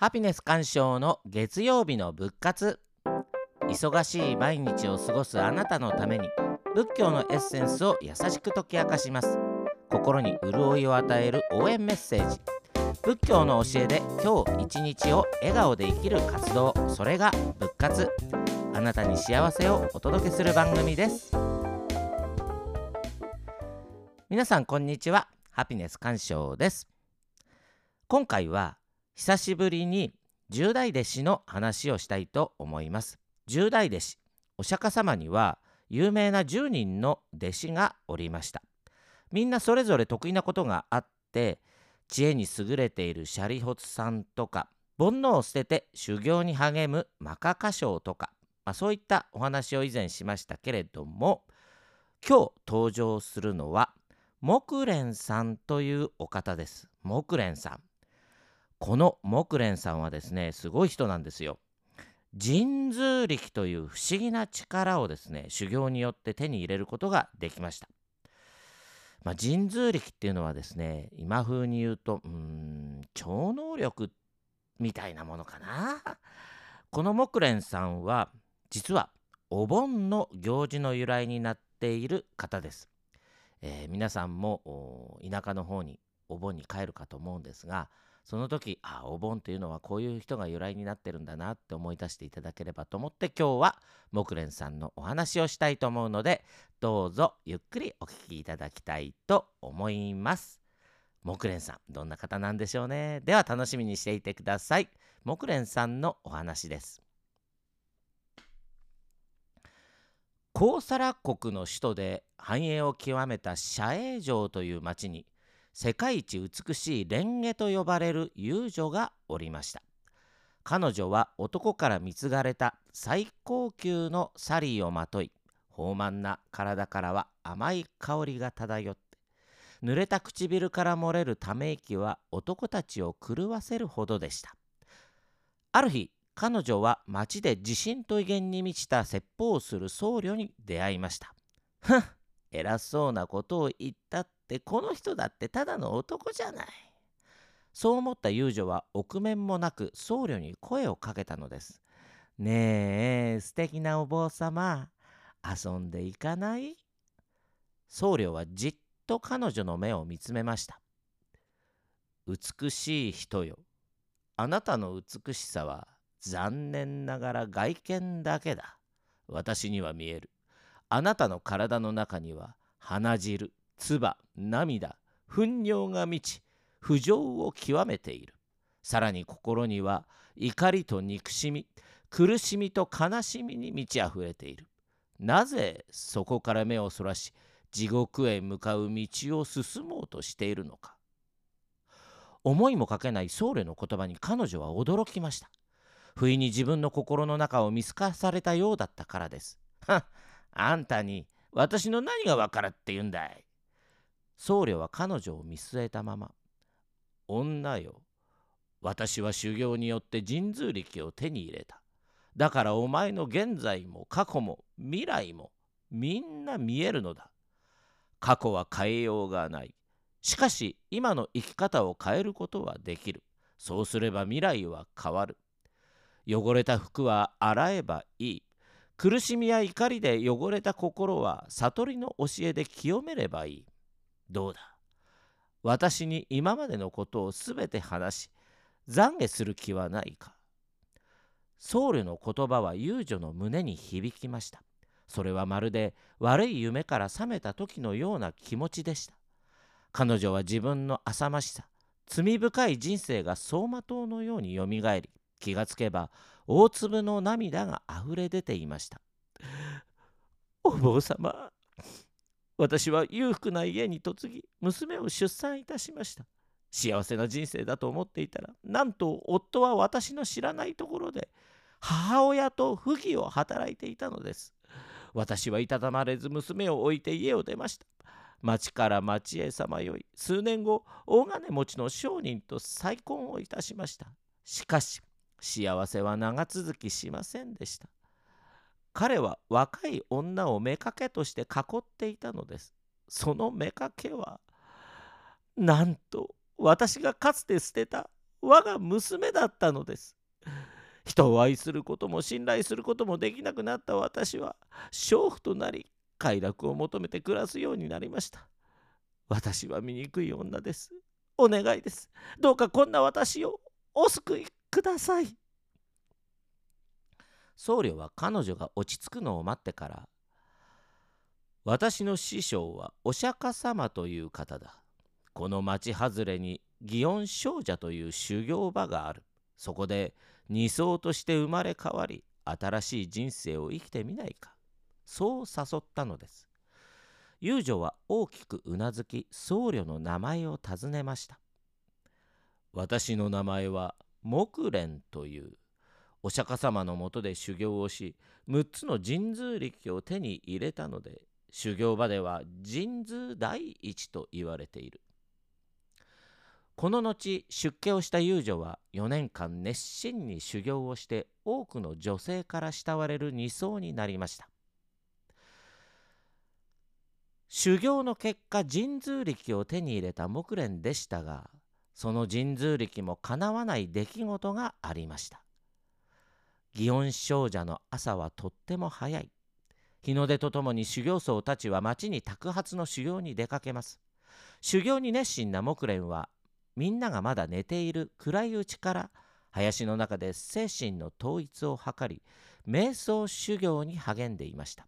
ハピネス鑑賞の月曜日の仏活。忙しい毎日を過ごすあなたのために仏教のエッセンスを優しく解き明かします。心に潤いを与える応援メッセージ。仏教の教えで今日一日を笑顔で生きる活動。それが仏活。あなたに幸せをお届けする番組です。皆さんこんにちは。ハピネス鑑賞です。今回は久しぶりに十大弟子の話をしたいと思います十大弟子お釈迦様には有名な10人の弟子がおりましたみんなそれぞれ得意なことがあって知恵に優れているシャリホツさんとか煩悩を捨てて修行に励むマカカ賞とか、まあ、そういったお話を以前しましたけれども今日登場するのは木蓮さんというお方です。木蓮さん。この木蓮さんはですね、すごい人なんですよ。神通力という不思議な力をですね、修行によって手に入れることができました。まあ、神通力っていうのはですね、今風に言うと、うん、超能力みたいなものかな。この木蓮さんは、実はお盆の行事の由来になっている方です。えー、皆さんも田舎の方にお盆に帰るかと思うんですがその時あお盆というのはこういう人が由来になってるんだなって思い出していただければと思って今日は木蓮さんのお話をしたいと思うのでどうぞゆっくりお聞きいただきたいと思います。木蓮さんどんな方なんでしょうね。では楽しみにしていてください。木蓮さんのお話です。高サラ国の首都で繁栄を極めた社営城という町に世界一美しい蓮華と呼ばれる遊女がおりました。彼女は男から貢がれた最高級のサリーをまとい豊満な体からは甘い香りが漂って濡れた唇から漏れるため息は男たちを狂わせるほどでした。ある日彼女は町で自信と威厳に満ちた説法をする僧侶に出会いました。ふん。偉そうなことを言ったってこの人だってただの男じゃない。そう思った遊女は臆面もなく僧侶に声をかけたのです。ねえ素敵なお坊様遊んでいかない？僧侶はじっと彼女の目を見つめました。美しい人よあなたの美しさは残念ながら外見だけだ。私には見える。あなたの体の中には鼻汁、唾、涙、糞尿が満ち、不浄を極めている。さらに心には怒りと憎しみ、苦しみと悲しみに満ち溢れている。なぜそこから目をそらし、地獄へ向かう道を進もうとしているのか。思いもかけない僧侶の言葉に彼女は驚きました。不意に自分の心の中を見透かされたようだったからです。あんたに私の何がわかるって言うんだい？僧侶は彼女を見据えたまま、女よ、私は修行によって神通力を手に入れた。だからお前の現在も過去も未来もみんな見えるのだ。過去は変えようがない。しかし今の生き方を変えることはできる。そうすれば未来は変わる。汚れた服は洗えばいい。苦しみや怒りで汚れた心は悟りの教えで清めればいい。どうだ？私に今までのことをすべて話し、懺悔する気はないか？僧侶の言葉は遊女の胸に響きました。それはまるで悪い夢から覚めた時のような気持ちでした。彼女は自分の浅ましさ、罪深い人生が走馬灯のようによみがえり、気がつけば大粒の涙があふれ出ていました。お坊様私は裕福な家に嫁ぎ娘を出産いたしました。幸せな人生だと思っていたらなんと夫は私の知らないところで母親と不義を働いていたのです。私はいたたまれず娘を置いて家を出ました。町から町へさまよい。数年後大金持ちの商人と再婚をいたしました。しかし幸せは長続きしませんでした。彼は若い女を妾として囲っていたのです。その妾は、なんと私がかつて捨てた我が娘だったのです。人を愛することも信頼することもできなくなった私は娼婦となり快楽を求めて暮らすようになりました。私は醜い女です。お願いです。どうかこんな私をお救いください。僧侶は彼女が落ち着くのを待ってから私の師匠はお釈迦様という方だ。この町外れに祇園少女という修行場がある。そこで二層として生まれ変わり新しい人生を生きてみないかそう誘ったのです遊女は大きくうなずき僧侶の名前を尋ねました私の名前は木蓮というお釈迦様のもとで修行をし6つの神通力を手に入れたので修行場では神通第一と言われている。この後出家をした遊女は4年間熱心に修行をして多くの女性から慕われる二層になりました。修行の結果神通力を手に入れた木蓮でしたがその神通力もかなわない出来事がありました。祇園少女の朝はとっても早い。日の出とともに修行僧たちは町に托発の修行に出かけます。修行に熱心な木蓮はみんながまだ寝ている暗いうちから林の中で精神の統一を図り瞑想修行に励んでいました。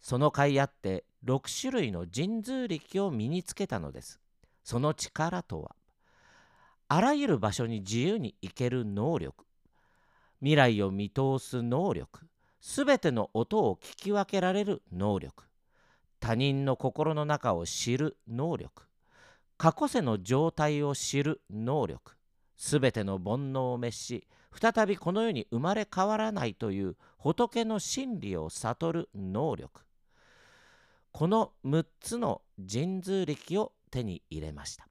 その甲斐あって6種類の神通力を身につけたのです。その力とはあらゆる場所に自由に行ける能力。未来を見通す能力。すべての音を聞き分けられる能力。他人の心の中を知る能力。過去世の状態を知る能力。すべての煩悩を滅し再びこの世に生まれ変わらないという仏の真理を悟る能力。この6つの神通力を手に入れました。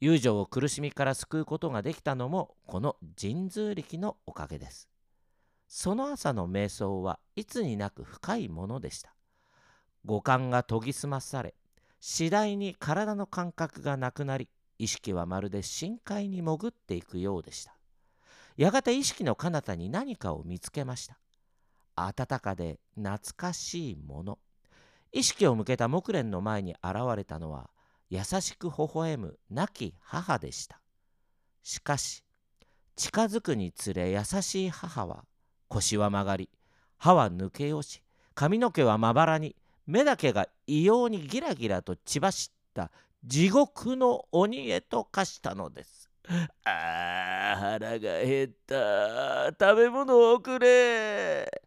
友情を苦しみから救うことができたのもこの神通力のおかげです。その朝の瞑想はいつになく深いものでした。五感が研ぎ澄まされ次第に体の感覚がなくなり意識はまるで深海に潜っていくようでした。やがて意識の彼方に何かを見つけました。暖かで懐かしいもの。意識を向けた木蓮の前に現れたのは優しく微笑む亡き母でした。しかし近づくにつれ優しい母は腰は曲がり歯は抜け落ち髪の毛はまばらに目だけが異様にギラギラと血走った地獄の鬼へと化したのです。ああ腹が減った。食べ物をくれ。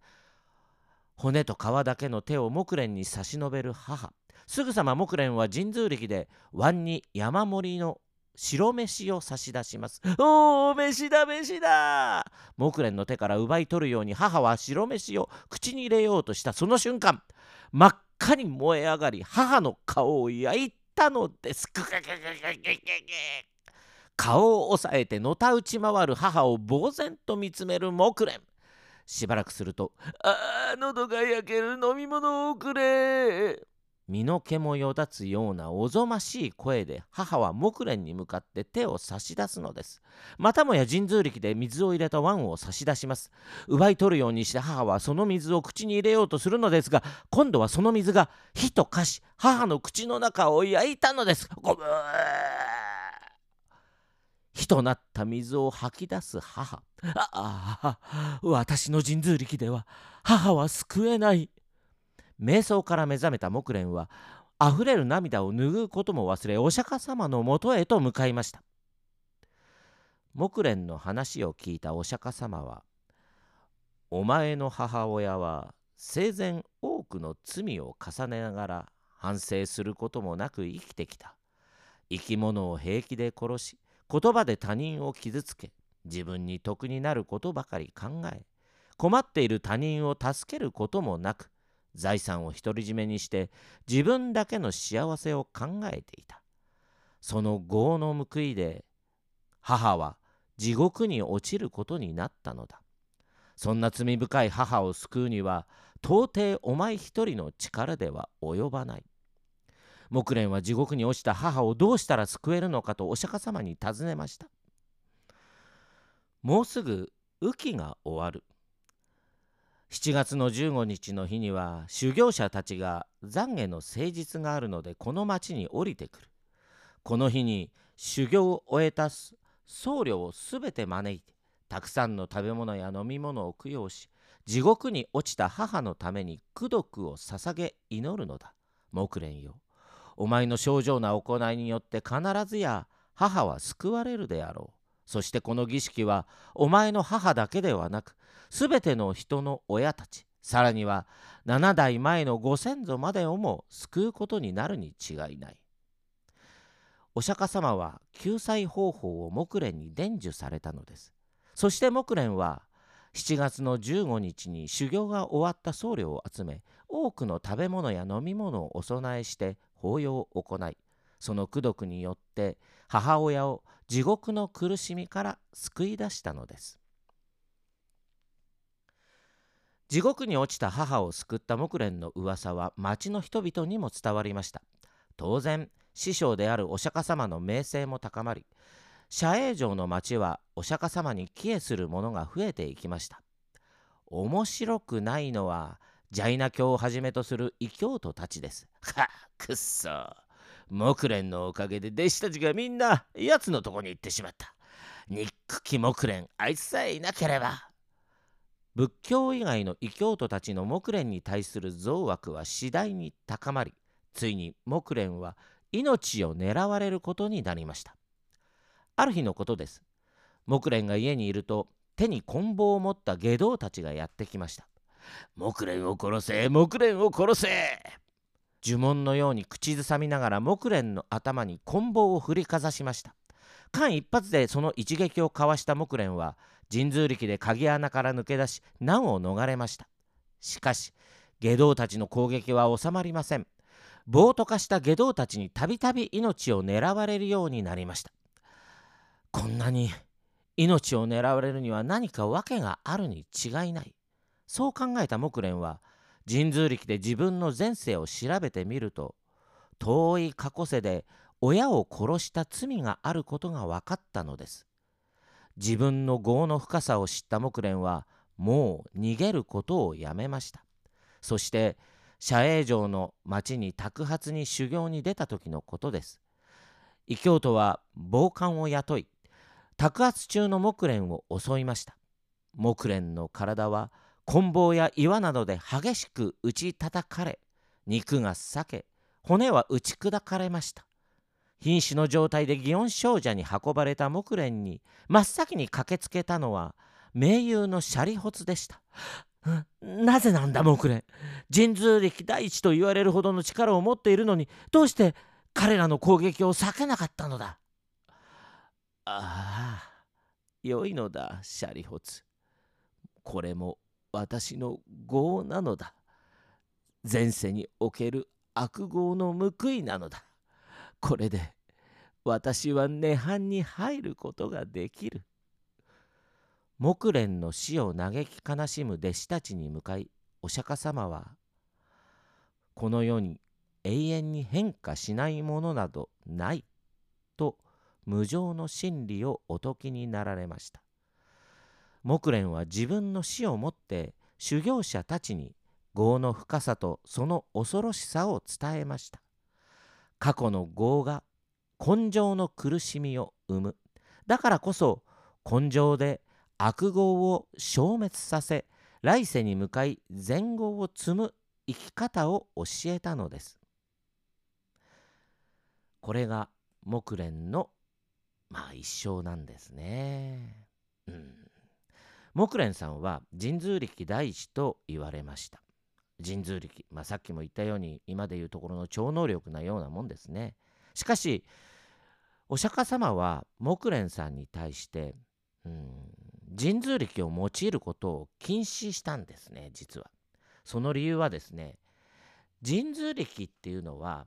骨と皮だけの手を木蓮に差し伸べる母すぐさま木蓮は神通力で碗に山盛りの白飯を差し出します。おお、飯だ、飯だ！木蓮の手から奪い取るように母は白飯を口に入れようとした。その瞬間、真っ赤に燃え上がり母の顔を焼いたのです。顔を押さえてのたうち回る母を呆然と見つめる木蓮。しばらくすると「ああ喉が焼ける飲み物をくれ」身の毛もよだつようなおぞましい声で母は木蓮に向かって手を差し出すのです。またもや神通力で水を入れた碗を差し出します。奪い取るようにして母はその水を口に入れようとするのですが、今度はその水が火と化し、母の口の中を焼いたのです。ごぶー火となった水を吐き出す母。ああ、私の神通力では母は救えない。瞑想から目覚めた木蓮はあふれる涙を拭うことも忘れお釈迦様のもとへと向かいました。木蓮の話を聞いたお釈迦様は「お前の母親は生前多くの罪を重ねながら反省することもなく生きてきた。生き物を平気で殺し言葉で他人を傷つけ自分に得になることばかり考え困っている他人を助けることもなく財産を独り占めにして自分だけの幸せを考えていた。その業の報いで母は地獄に落ちることになったのだ。そんな罪深い母を救うには到底お前一人の力では及ばない。木蓮は地獄に落ちた母をどうしたら救えるのかとお釈迦様に尋ねました。もうすぐ雨季が終わる。7月の15日の日には修行者たちが懺悔の誠実があるのでこの町に降りてくる。この日に修行を終えた僧侶をすべて招いてたくさんの食べ物や飲み物を供養し地獄に落ちた母のために功徳を捧げ祈るのだ。木蓮よ。お前の症状な行いによって必ずや母は救われるであろう。そしてこの儀式はお前の母だけではなくすべての人の親たちさらには7代前のご先祖までをも救うことになるに違いない。お釈迦様は救済方法を木蓮に伝授されたのです。そして木蓮は7月の15日に修行が終わった僧侶を集め多くの食べ物や飲み物をお供えして法要を行いその功徳によって母親を地獄の苦しみから救い出したのです。地獄に落ちた母を救った木蓮の噂は町の人々にも伝わりました。当然師匠であるお釈迦様の名声も高まり社営城の町はお釈迦様に帰依する者が増えていきました。面白くないのはジャイナ教をはじめとする異教徒たちです。はくっそ。木蓮のおかげで弟子たちがみんな奴のとこに行ってしまった。憎き木蓮あいつさえいなければ。仏教以外の異教徒たちの木蓮に対する増悪は次第に高まりついに木蓮は命を狙われることになりました。ある日のことです。木蓮が家にいると手に棍棒を持った下道たちがやってきました。木蓮を殺せ木蓮を殺せ。呪文のように口ずさみながら木蓮の頭に棍棒を振りかざしました。間一髪でその一撃をかわした木蓮は神通力で鍵穴から抜け出し難を逃れました。しかし下道たちの攻撃は収まりません。暴徒化した下道たちにたびたび命を狙われるようになりました。こんなに命を狙われるには何か訳があるに違いない。そう考えた木蓮は神通力で自分の前世を調べてみると遠い過去世で親を殺した罪があることが分かったのです。自分の業の深さを知った木蓮はもう逃げることをやめました。そして社営城の町に托発に修行に出た時のことです。異教徒は暴漢を雇い托発中の木蓮を襲いました。木蓮の体は棍棒や岩などで激しく打ち叩かれ肉が裂け骨は打ち砕かれました。瀕死の状態で祇園少女に運ばれた木蓮に真っ先に駆けつけたのは盟友のシャリホツでした。なぜなんだ木蓮。神通力第一と言われるほどの力を持っているのにどうして彼らの攻撃を避けなかったのだ。ああ良いのだシャリホツ。これも私の業なのだ。前世における悪業の報いなのだ。これで私は涅槃に入ることができる。木蓮の死を嘆き悲しむ弟子たちに向かいお釈迦様はこの世に永遠に変化しないものなどないと無常の真理をお説きになられました木蓮は自分の死をもって修行者たちに業の深さとその恐ろしさを伝えました過去の業が根性の苦しみを生む。だからこそ根性で悪業を消滅させ来世に向かい善業を積む生き方を教えたのです。これが木蓮のまあ一生なんですね。うん。木蓮さんは神通力第一と言われました。神通力、まあ、さっきも言ったように今でいうところの超能力なようなもんですねしかしお釈迦様は木蓮さんに対してうん神通力を用いることを禁止したんですね実はその理由はですね神通力っていうのは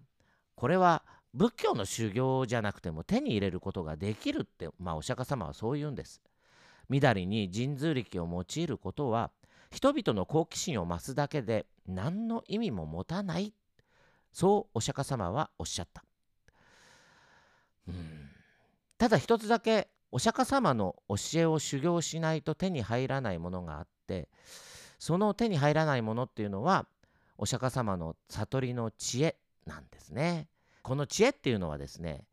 これは仏教の修行じゃなくても手に入れることができるって、まあ、お釈迦様はそう言うんです。みだりに神通力を用いることは人々の好奇心を増すだけで何の意味も持たないそうお釈迦様はおっしゃった。うんただ一つだけお釈迦様の教えを修行しないと手に入らないものがあってその手に入らないものっていうのはお釈迦様の悟りの知恵なんですね。この知恵っていうのはですね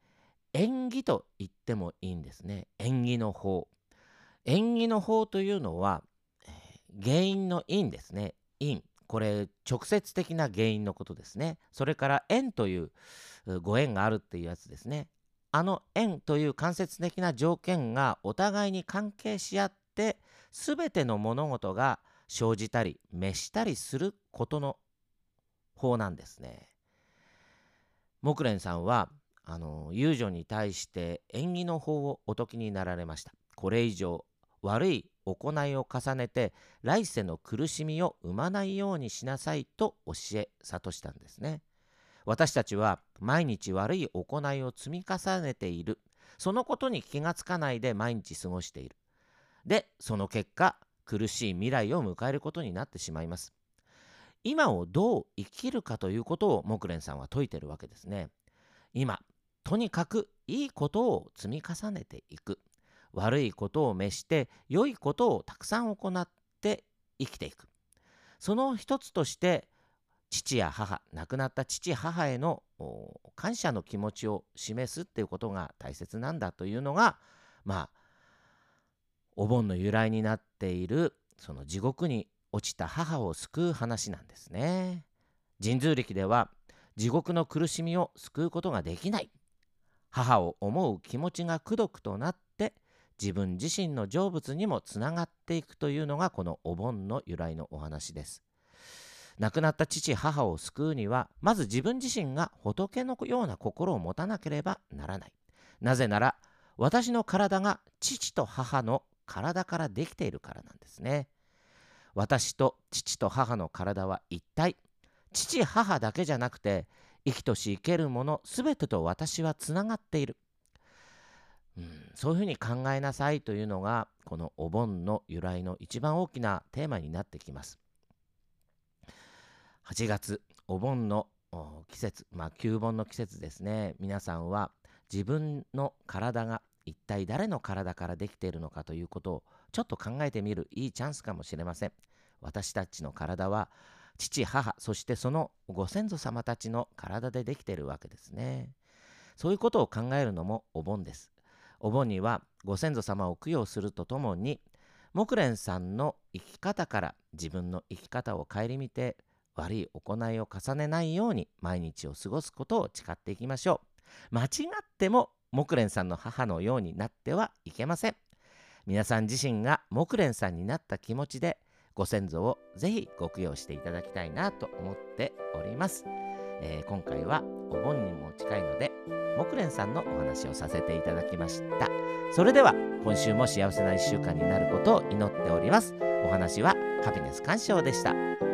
縁起と言ってもいいんですね縁起の法縁起の法というのは、原因の因ですね因これ直接的な原因のことですねそれから縁というご縁があるっていうやつですねあの縁という間接的な条件がお互いに関係し合って全ての物事が生じたり滅したりすることの法なんですね。木蓮さんはあの遊女に対して縁起の法をお説きになられました。これ以上悪い行いを重ねて来世の苦しみを生まないようにしなさいと教え諭したんですね。私たちは毎日悪い行いを積み重ねている。そのことに気がつかないで毎日過ごしている。で、その結果、苦しい未来を迎えることになってしまいます。今をどう生きるかということを木蓮さんは説いてるわけですね。今、とにかくいいことを積み重ねていく。悪いことを召して良いことをたくさん行って生きていく。その一つとして父や母亡くなった父母への感謝の気持ちを示すっていうことが大切なんだというのがまあお盆の由来になっているその地獄に落ちた母を救う話なんですね。神通力では地獄の苦しみを救うことができない母を思う気持ちが功徳となって自分自身の成仏にもつながっていくというのがこのお盆の由来のお話です。亡くなった父母を救うにはまず自分自身が仏のような心を持たなければならない。なぜなら私の体が父と母の体からできているからなんですね。私と父と母の体は一体父母だけじゃなくて生きとし生けるもの全てと私はつながっている、うん、そういうふうに考えなさいというのがこのお盆の由来の一番大きなテーマになってきます。8月お盆の季節。まあ旧盆の季節ですね。皆さんは自分の体が一体誰の体からできているのかということをちょっと考えてみるいいチャンスかもしれません。私たちの体は父母そしてそのご先祖様たちの体でできているわけですね。そういうことを考えるのもお盆です。お盆にはご先祖様を供養するとともに木蓮さんの生き方から自分の生き方を顧みて悪い行いを重ねないように毎日を過ごすことを誓っていきましょう。間違っても木蓮さんの母のようになってはいけません。皆さん自身が木蓮さんになった気持ちでご先祖をぜひご供養していただきたいなと思っております、えー、今回はお盆にも近いので木蓮さんのお話をさせていただきました。それでは今週も幸せな1週間になることを祈っております。お話はハピネス鑑賞でした。